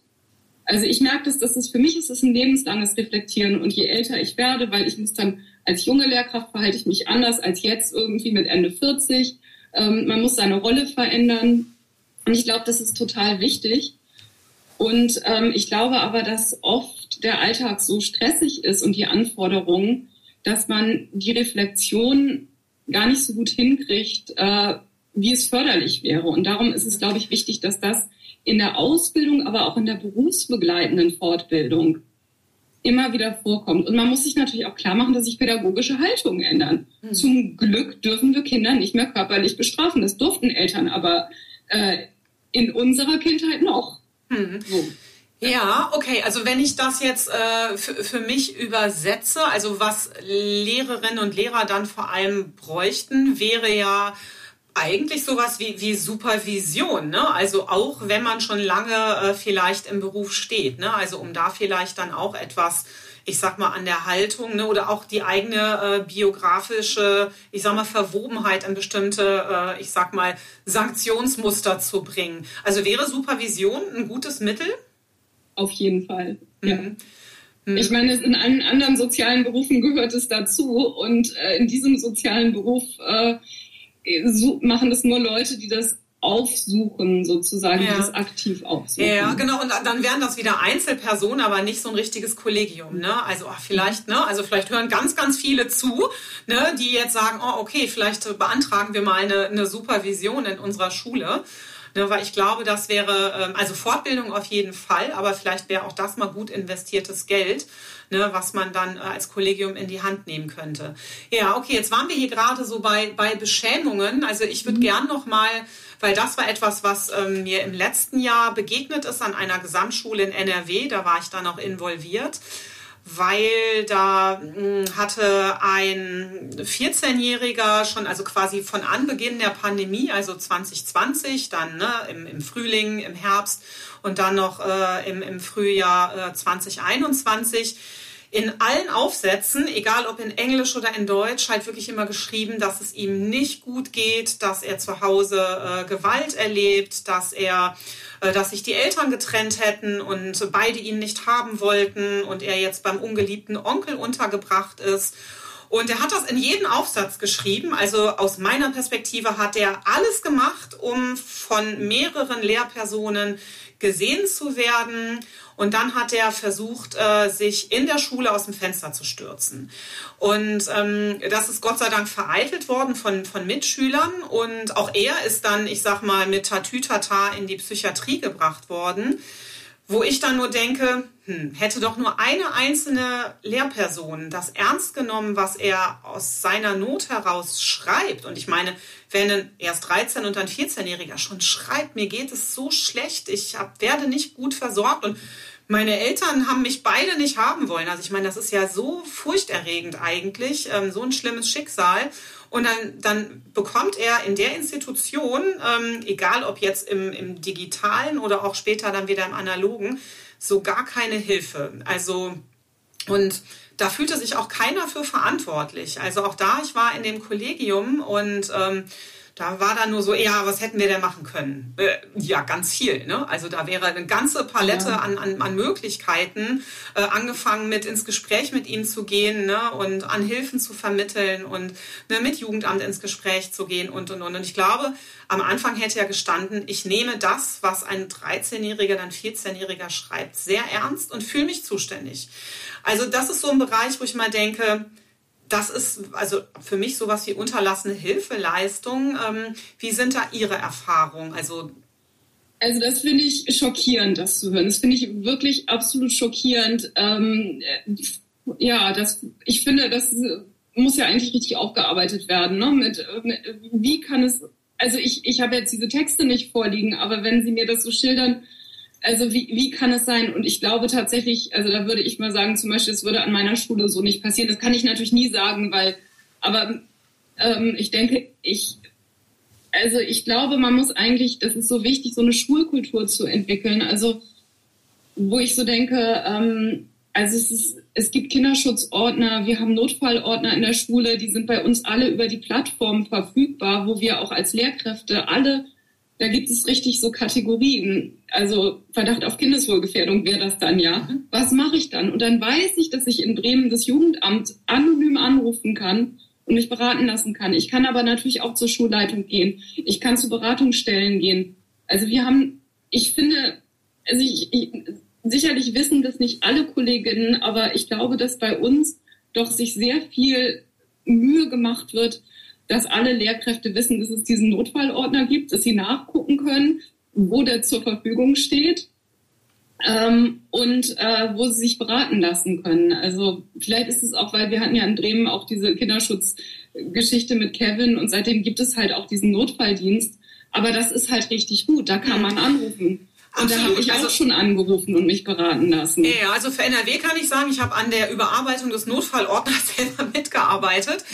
Also ich merke das, dass es für mich ist es ein lebenslanges Reflektieren. Und je älter ich werde, weil ich muss dann als junge Lehrkraft verhalte ich mich anders als jetzt irgendwie mit Ende 40. Ähm, man muss seine Rolle verändern. Und ich glaube, das ist total wichtig. Und ähm, ich glaube aber, dass oft der Alltag so stressig ist und die Anforderungen, dass man die Reflexion gar nicht so gut hinkriegt, äh, wie es förderlich wäre. Und darum ist es, glaube ich, wichtig, dass das in der Ausbildung, aber auch in der berufsbegleitenden Fortbildung immer wieder vorkommt. Und man muss sich natürlich auch klar machen, dass sich pädagogische Haltungen ändern. Mhm. Zum Glück dürfen wir Kinder nicht mehr körperlich bestrafen. Das durften Eltern aber äh, in unserer Kindheit noch. Hm. So. Ja, okay. Also wenn ich das jetzt äh, für mich übersetze, also was Lehrerinnen und Lehrer dann vor allem bräuchten, wäre ja eigentlich sowas wie, wie Supervision, ne? Also auch wenn man schon lange äh, vielleicht im Beruf steht, ne? Also um da vielleicht dann auch etwas ich sag mal, an der Haltung ne, oder auch die eigene äh, biografische, ich sag mal, Verwobenheit in bestimmte, äh, ich sag mal, Sanktionsmuster zu bringen. Also wäre Supervision ein gutes Mittel? Auf jeden Fall, ja. Mhm. mhm. Ich meine, in allen anderen sozialen Berufen gehört es dazu und äh, in diesem sozialen Beruf äh, machen das nur Leute, die das aufsuchen, sozusagen, ja. das aktiv aufsuchen. Ja, genau. Und dann wären das wieder Einzelpersonen, aber nicht so ein richtiges Kollegium. Ne? Also ach, vielleicht, ne? Also vielleicht hören ganz, ganz viele zu, ne? die jetzt sagen, oh, okay, vielleicht beantragen wir mal eine, eine Supervision in unserer Schule. Ne, weil ich glaube, das wäre, ähm, also Fortbildung auf jeden Fall, aber vielleicht wäre auch das mal gut investiertes Geld, ne, was man dann äh, als Kollegium in die Hand nehmen könnte. Ja, okay, jetzt waren wir hier gerade so bei, bei Beschämungen. Also ich würde mhm. gern noch mal weil das war etwas, was ähm, mir im letzten Jahr begegnet ist an einer Gesamtschule in NRW. Da war ich dann auch involviert weil da hm, hatte ein 14-Jähriger schon, also quasi von Anbeginn der Pandemie, also 2020, dann ne, im, im Frühling, im Herbst und dann noch äh, im, im Frühjahr äh, 2021, in allen Aufsätzen, egal ob in Englisch oder in Deutsch, halt wirklich immer geschrieben, dass es ihm nicht gut geht, dass er zu Hause äh, Gewalt erlebt, dass er, äh, dass sich die Eltern getrennt hätten und beide ihn nicht haben wollten und er jetzt beim ungeliebten Onkel untergebracht ist Und er hat das in jeden Aufsatz geschrieben. Also aus meiner Perspektive hat er alles gemacht, um von mehreren Lehrpersonen gesehen zu werden. Und dann hat er versucht, äh, sich in der Schule aus dem Fenster zu stürzen. Und ähm, das ist Gott sei Dank vereitelt worden von, von Mitschülern. Und auch er ist dann, ich sag mal, mit Tatütata in die Psychiatrie gebracht worden wo ich dann nur denke, hm, hätte doch nur eine einzelne Lehrperson das ernst genommen, was er aus seiner Not heraus schreibt. Und ich meine, wenn ein erst 13 und ein 14-Jähriger schon schreibt, mir geht es so schlecht, ich hab, werde nicht gut versorgt und meine Eltern haben mich beide nicht haben wollen. Also ich meine, das ist ja so furchterregend eigentlich, ähm, so ein schlimmes Schicksal. Und dann, dann bekommt er in der Institution, ähm, egal ob jetzt im, im digitalen oder auch später dann wieder im analogen, so gar keine Hilfe. Also, und da fühlte sich auch keiner für verantwortlich. Also auch da, ich war in dem Kollegium und ähm, da war dann nur so, ja, was hätten wir denn machen können? Äh, ja, ganz viel. Ne? Also da wäre eine ganze Palette ja. an, an, an Möglichkeiten, äh, angefangen mit ins Gespräch mit ihm zu gehen ne? und an Hilfen zu vermitteln und ne, mit Jugendamt ins Gespräch zu gehen und, und, und. Und ich glaube, am Anfang hätte ja gestanden, ich nehme das, was ein 13-Jähriger, dann 14-Jähriger schreibt, sehr ernst und fühle mich zuständig. Also das ist so ein Bereich, wo ich mal denke, das ist also für mich sowas wie unterlassene Hilfeleistung. Ähm, wie sind da Ihre Erfahrungen? Also also das finde ich schockierend, das zu hören. Das finde ich wirklich absolut schockierend. Ähm, ja, das, ich finde, das muss ja eigentlich richtig aufgearbeitet werden. Ne? Mit, wie kann es, also ich, ich habe jetzt diese Texte nicht vorliegen, aber wenn Sie mir das so schildern, also wie, wie kann es sein? Und ich glaube tatsächlich, also da würde ich mal sagen, zum Beispiel, es würde an meiner Schule so nicht passieren. Das kann ich natürlich nie sagen, weil, aber ähm, ich denke, ich, also ich glaube, man muss eigentlich, das ist so wichtig, so eine Schulkultur zu entwickeln. Also wo ich so denke, ähm, also es ist, es gibt Kinderschutzordner, wir haben Notfallordner in der Schule, die sind bei uns alle über die Plattform verfügbar, wo wir auch als Lehrkräfte alle da gibt es richtig so Kategorien. Also Verdacht auf Kindeswohlgefährdung wäre das dann ja. Mhm. Was mache ich dann? Und dann weiß ich, dass ich in Bremen das Jugendamt anonym anrufen kann und mich beraten lassen kann. Ich kann aber natürlich auch zur Schulleitung gehen. Ich kann zu Beratungsstellen gehen. Also wir haben, ich finde, also ich, ich, sicherlich wissen das nicht alle Kolleginnen, aber ich glaube, dass bei uns doch sich sehr viel Mühe gemacht wird, dass alle Lehrkräfte wissen, dass es diesen Notfallordner gibt, dass sie nachgucken können, wo der zur Verfügung steht ähm, und äh, wo sie sich beraten lassen können. Also vielleicht ist es auch, weil wir hatten ja in Bremen auch diese Kinderschutzgeschichte mit Kevin und seitdem gibt es halt auch diesen Notfalldienst. Aber das ist halt richtig gut, da kann man anrufen. Und da habe ich also, auch schon angerufen und mich beraten lassen. Ja, also für NRW kann ich sagen, ich habe an der Überarbeitung des Notfallordners selber mitgearbeitet.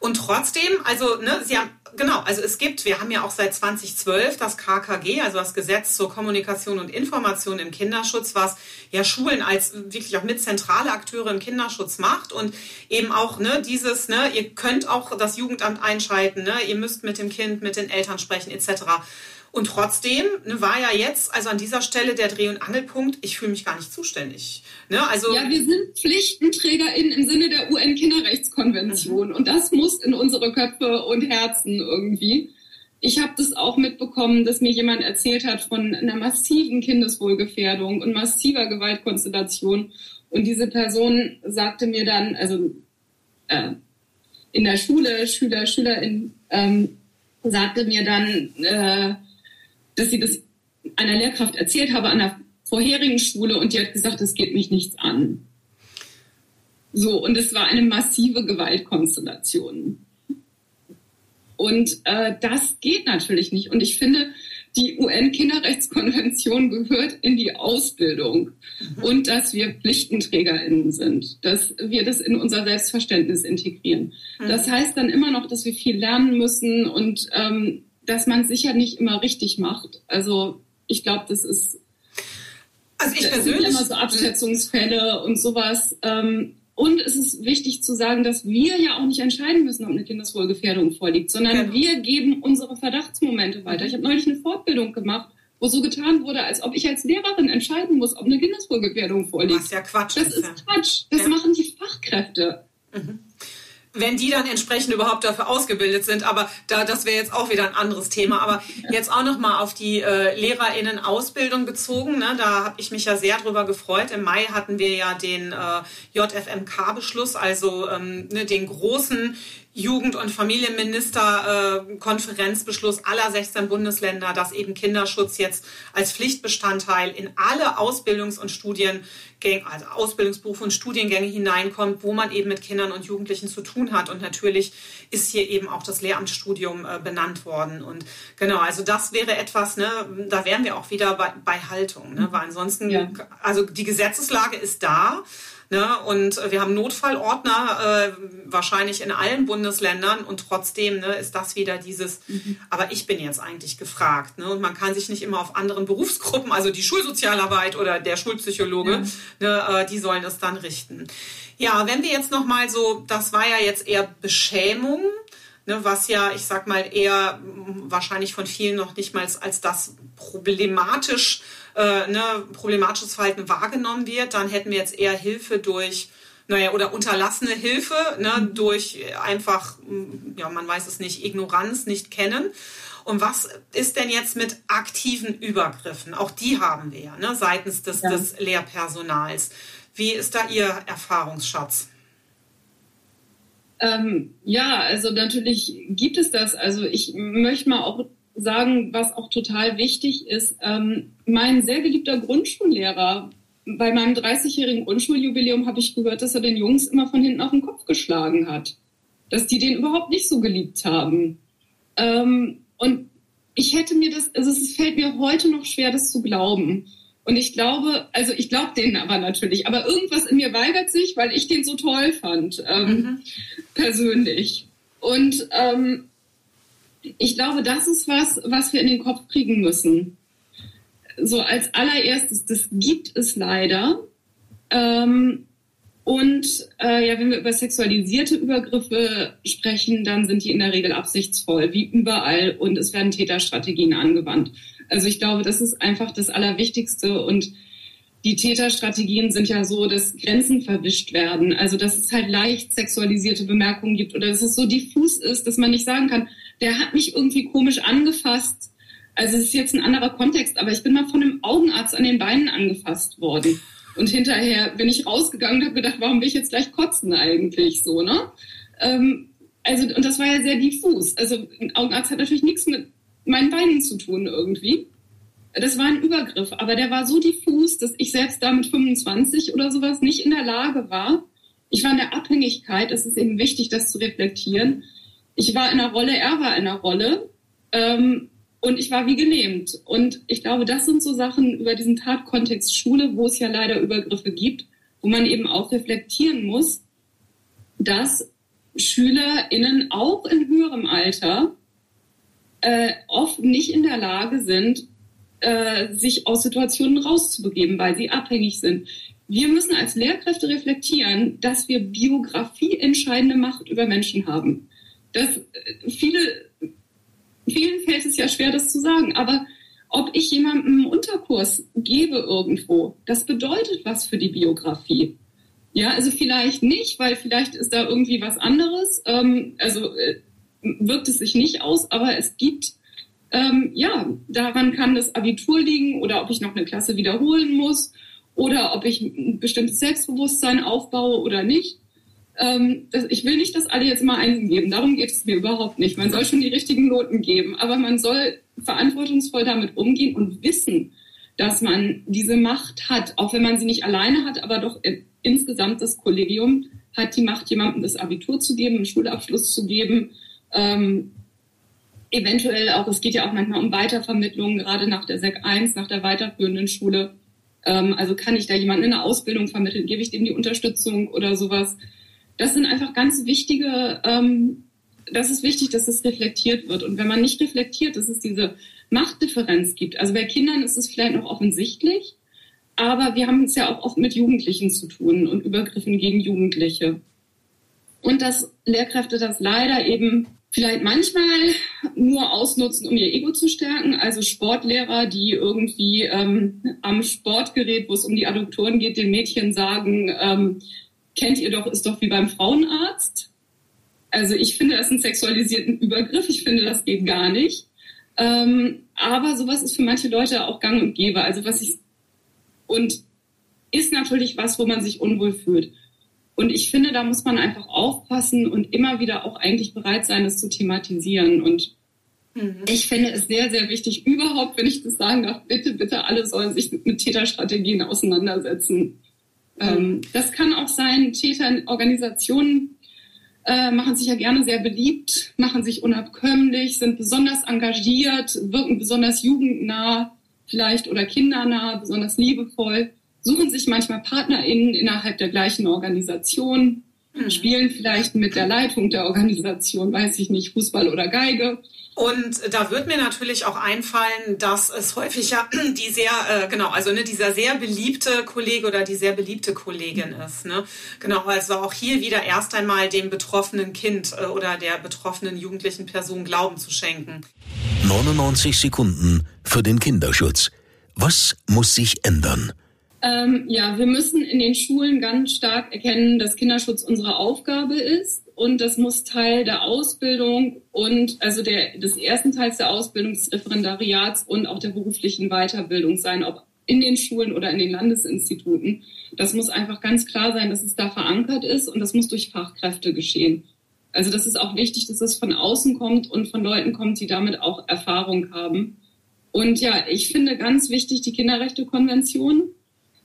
Und trotzdem, also, ne, Sie haben, genau, also es gibt, wir haben ja auch seit 2012 das KKG, also das Gesetz zur Kommunikation und Information im Kinderschutz, was ja Schulen als wirklich auch mit zentrale Akteure im Kinderschutz macht und eben auch, ne, dieses, ne, ihr könnt auch das Jugendamt einschalten, ne, ihr müsst mit dem Kind, mit den Eltern sprechen, etc. Und trotzdem ne, war ja jetzt, also an dieser Stelle der Dreh- und Angelpunkt, ich fühle mich gar nicht zuständig. Ne, also ja, wir sind PflichtenträgerInnen im Sinne der UN-Kinderrechtskonvention mhm. und das muss in unsere Köpfe und Herzen irgendwie. Ich habe das auch mitbekommen, dass mir jemand erzählt hat von einer massiven Kindeswohlgefährdung und massiver Gewaltkonstellation. Und diese Person sagte mir dann, also äh, in der Schule, Schüler, Schülerin, ähm, sagte mir dann, äh, dass sie das einer Lehrkraft erzählt habe an der vorherigen Schule und die hat gesagt, das geht mich nichts an. So, und es war eine massive Gewaltkonstellation. Und äh, das geht natürlich nicht. Und ich finde, die UN-Kinderrechtskonvention gehört in die Ausbildung und dass wir PflichtenträgerInnen sind, dass wir das in unser Selbstverständnis integrieren. Mhm. Das heißt dann immer noch, dass wir viel lernen müssen und ähm, dass man es sicher nicht immer richtig macht. Also ich glaube, das ist also ich persönlich immer so Abschätzungsfälle und sowas. Ähm, und es ist wichtig zu sagen, dass wir ja auch nicht entscheiden müssen, ob eine Kindeswohlgefährdung vorliegt, sondern genau. wir geben unsere Verdachtsmomente weiter. Ich habe neulich eine Fortbildung gemacht, wo so getan wurde, als ob ich als Lehrerin entscheiden muss, ob eine Kindeswohlgefährdung vorliegt. Was ja Quatsch das ist. Das ist Quatsch. Das ja. machen die Fachkräfte. Mhm. Wenn die dann entsprechend überhaupt dafür ausgebildet sind. Aber da, das wäre jetzt auch wieder ein anderes Thema. Aber jetzt auch noch mal auf die äh, LehrerInnen-Ausbildung bezogen. Ne? Da habe ich mich ja sehr drüber gefreut. Im Mai hatten wir ja den äh, JFMK-Beschluss, also ähm, ne, den großen Jugend- und Familienministerkonferenzbeschluss äh, aller 16 Bundesländer, dass eben Kinderschutz jetzt als Pflichtbestandteil in alle Ausbildungs- und Studiengänge, also Ausbildungsberufe und Studiengänge hineinkommt, wo man eben mit Kindern und Jugendlichen zu tun hat. Und natürlich ist hier eben auch das Lehramtsstudium äh, benannt worden. Und genau, also das wäre etwas, ne, da wären wir auch wieder bei, bei Haltung, ne, weil ansonsten, ja. also die Gesetzeslage ist da. Ne? Und wir haben Notfallordner äh, wahrscheinlich in allen Bundesländern und trotzdem ne, ist das wieder dieses, mhm. aber ich bin jetzt eigentlich gefragt. Ne? Und man kann sich nicht immer auf anderen Berufsgruppen, also die Schulsozialarbeit oder der Schulpsychologe, ja. ne, äh, die sollen es dann richten. Ja, wenn wir jetzt nochmal so, das war ja jetzt eher Beschämung, ne, was ja, ich sag mal, eher wahrscheinlich von vielen noch nicht mal als das problematisch äh, ne, problematisches Verhalten wahrgenommen wird, dann hätten wir jetzt eher Hilfe durch naja, oder unterlassene Hilfe, ne, durch einfach, ja, man weiß es nicht, Ignoranz, nicht kennen. Und was ist denn jetzt mit aktiven Übergriffen? Auch die haben wir ja, ne, seitens des, ja. des Lehrpersonals. Wie ist da Ihr Erfahrungsschatz? Ähm, ja, also natürlich gibt es das. Also ich möchte mal auch sagen, was auch total wichtig ist. Ähm, mein sehr geliebter Grundschullehrer, bei meinem 30-jährigen Grundschuljubiläum habe ich gehört, dass er den Jungs immer von hinten auf den Kopf geschlagen hat. Dass die den überhaupt nicht so geliebt haben. Ähm, und ich hätte mir das, also es fällt mir heute noch schwer, das zu glauben. Und ich glaube, also ich glaube denen aber natürlich, aber irgendwas in mir weigert sich, weil ich den so toll fand, ähm, mhm. persönlich. Und ähm, ich glaube, das ist was, was wir in den Kopf kriegen müssen. So als allererstes, das gibt es leider. Ähm, und äh, ja, wenn wir über sexualisierte Übergriffe sprechen, dann sind die in der Regel absichtsvoll, wie überall, und es werden Täterstrategien angewandt. Also ich glaube, das ist einfach das Allerwichtigste und die Täterstrategien sind ja so, dass Grenzen verwischt werden. Also dass es halt leicht sexualisierte Bemerkungen gibt oder dass es so diffus ist, dass man nicht sagen kann, der hat mich irgendwie komisch angefasst. Also es ist jetzt ein anderer Kontext, aber ich bin mal von einem Augenarzt an den Beinen angefasst worden. Und hinterher bin ich rausgegangen und habe gedacht, warum will ich jetzt gleich kotzen eigentlich so, ne? Ähm, also, und das war ja sehr diffus. Also ein Augenarzt hat natürlich nichts mit meinen Beinen zu tun irgendwie. Das war ein Übergriff, aber der war so diffus, dass ich selbst da mit 25 oder sowas nicht in der Lage war. Ich war in der Abhängigkeit, es ist eben wichtig, das zu reflektieren, ich war in einer Rolle, er war in einer Rolle ähm, und ich war wie gelähmt. Und ich glaube, das sind so Sachen über diesen Tatkontext Schule, wo es ja leider Übergriffe gibt, wo man eben auch reflektieren muss, dass SchülerInnen auch in höherem Alter äh, oft nicht in der Lage sind, äh, sich aus Situationen rauszubegeben, weil sie abhängig sind. Wir müssen als Lehrkräfte reflektieren, dass wir Biografie entscheidende Macht über Menschen haben dass äh, viele, vielen fällt es ja schwer, das zu sagen, aber ob ich jemandem einen Unterkurs gebe irgendwo, das bedeutet was für die Biografie. Ja, also vielleicht nicht, weil vielleicht ist da irgendwie was anderes. Ähm, also äh, wirkt es sich nicht aus, aber es gibt, ähm, ja, daran kann das Abitur liegen oder ob ich noch eine Klasse wiederholen muss oder ob ich ein bestimmtes Selbstbewusstsein aufbaue oder nicht ähm, ich will nicht, dass alle jetzt mal Einsen geben. Darum geht es mir überhaupt nicht. Man soll schon die richtigen Noten geben, aber man soll verantwortungsvoll damit umgehen und wissen, dass man diese Macht hat, auch wenn man sie nicht alleine hat, aber doch insgesamt das Kollegium hat die Macht, jemandem das Abitur zu geben, einen Schulabschluss zu geben. Ähm, eventuell auch, es geht ja auch manchmal um Weitervermittlung, gerade nach der SEC 1, nach der weiterführenden Schule. Ähm, also kann ich da jemanden in eine Ausbildung vermitteln, gebe ich dem die Unterstützung oder sowas das sind einfach ganz wichtige, ähm, das ist wichtig, dass das reflektiert wird. Und wenn man nicht reflektiert, dass es diese Machtdifferenz gibt. Also bei Kindern ist es vielleicht noch offensichtlich, aber wir haben es ja auch oft mit Jugendlichen zu tun und Übergriffen gegen Jugendliche. Und dass Lehrkräfte das leider eben vielleicht manchmal nur ausnutzen, um ihr Ego zu stärken. Also Sportlehrer, die irgendwie ähm, am Sportgerät, wo es um die Adduktoren geht, den Mädchen sagen, ähm, kennt ihr doch, ist doch wie beim Frauenarzt. Also ich finde das einen sexualisierten Übergriff. Ich finde, das geht gar nicht. Ähm, aber sowas ist für manche Leute auch gang und gäbe. Also was ich und ist natürlich was, wo man sich unwohl fühlt. Und ich finde, da muss man einfach aufpassen und immer wieder auch eigentlich bereit sein, das zu thematisieren. Und mhm. ich finde es sehr, sehr wichtig, überhaupt, wenn ich das sagen darf, bitte, bitte, alle sollen sich mit Täterstrategien auseinandersetzen. Ähm, das kann auch sein, Täterorganisationen äh, machen sich ja gerne sehr beliebt, machen sich unabkömmlich, sind besonders engagiert, wirken besonders jugendnah vielleicht oder kindernah, besonders liebevoll suchen sich manchmal PartnerInnen innerhalb der gleichen Organisation, mhm. spielen vielleicht mit der Leitung der Organisation, weiß ich nicht, Fußball oder Geige. Und da wird mir natürlich auch einfallen, dass es häufig ja die sehr, äh, genau, also ne, dieser sehr beliebte Kollege oder die sehr beliebte Kollegin ist. Ne? Genau, also auch hier wieder erst einmal dem betroffenen Kind äh, oder der betroffenen jugendlichen Person Glauben zu schenken. 99 Sekunden für den Kinderschutz. Was muss sich ändern? Ähm, ja, wir müssen in den Schulen ganz stark erkennen, dass Kinderschutz unsere Aufgabe ist und das muss Teil der Ausbildung und also der, des ersten Teils der Ausbildung des Referendariats und auch der beruflichen Weiterbildung sein, ob in den Schulen oder in den Landesinstituten. Das muss einfach ganz klar sein, dass es da verankert ist und das muss durch Fachkräfte geschehen. Also das ist auch wichtig, dass es von außen kommt und von Leuten kommt, die damit auch Erfahrung haben. Und ja, ich finde ganz wichtig die Kinderrechtekonvention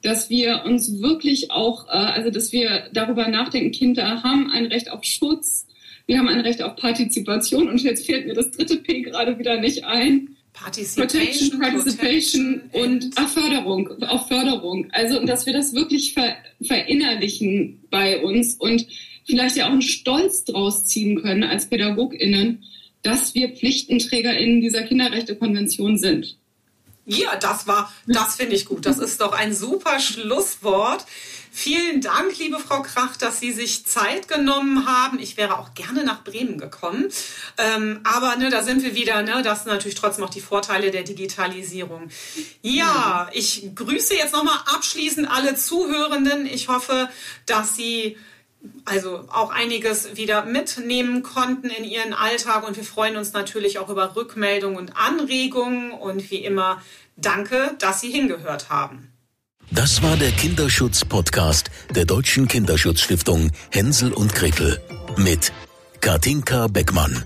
dass wir uns wirklich auch, äh, also dass wir darüber nachdenken, Kinder haben ein Recht auf Schutz, wir haben ein Recht auf Partizipation und jetzt fällt mir das dritte P gerade wieder nicht ein. Participation, Protection, Participation und ach, Förderung, auf Förderung. Also, dass wir das wirklich ver, verinnerlichen bei uns und vielleicht ja auch einen Stolz draus ziehen können als PädagogInnen, dass wir PflichtenträgerInnen dieser Kinderrechtekonvention sind. Ja, das war, das finde ich gut. Das ist doch ein super Schlusswort. Vielen Dank, liebe Frau Krach, dass Sie sich Zeit genommen haben. Ich wäre auch gerne nach Bremen gekommen. Ähm, aber ne, da sind wir wieder. Ne, das sind natürlich trotzdem auch die Vorteile der Digitalisierung. Ja, ich grüße jetzt nochmal abschließend alle Zuhörenden. Ich hoffe, dass Sie also auch einiges wieder mitnehmen konnten in ihren Alltag. Und wir freuen uns natürlich auch über Rückmeldungen und Anregungen. Und wie immer, danke, dass Sie hingehört haben. Das war der Kinderschutz-Podcast der Deutschen Kinderschutzstiftung Hänsel und Gretel mit Katinka Beckmann.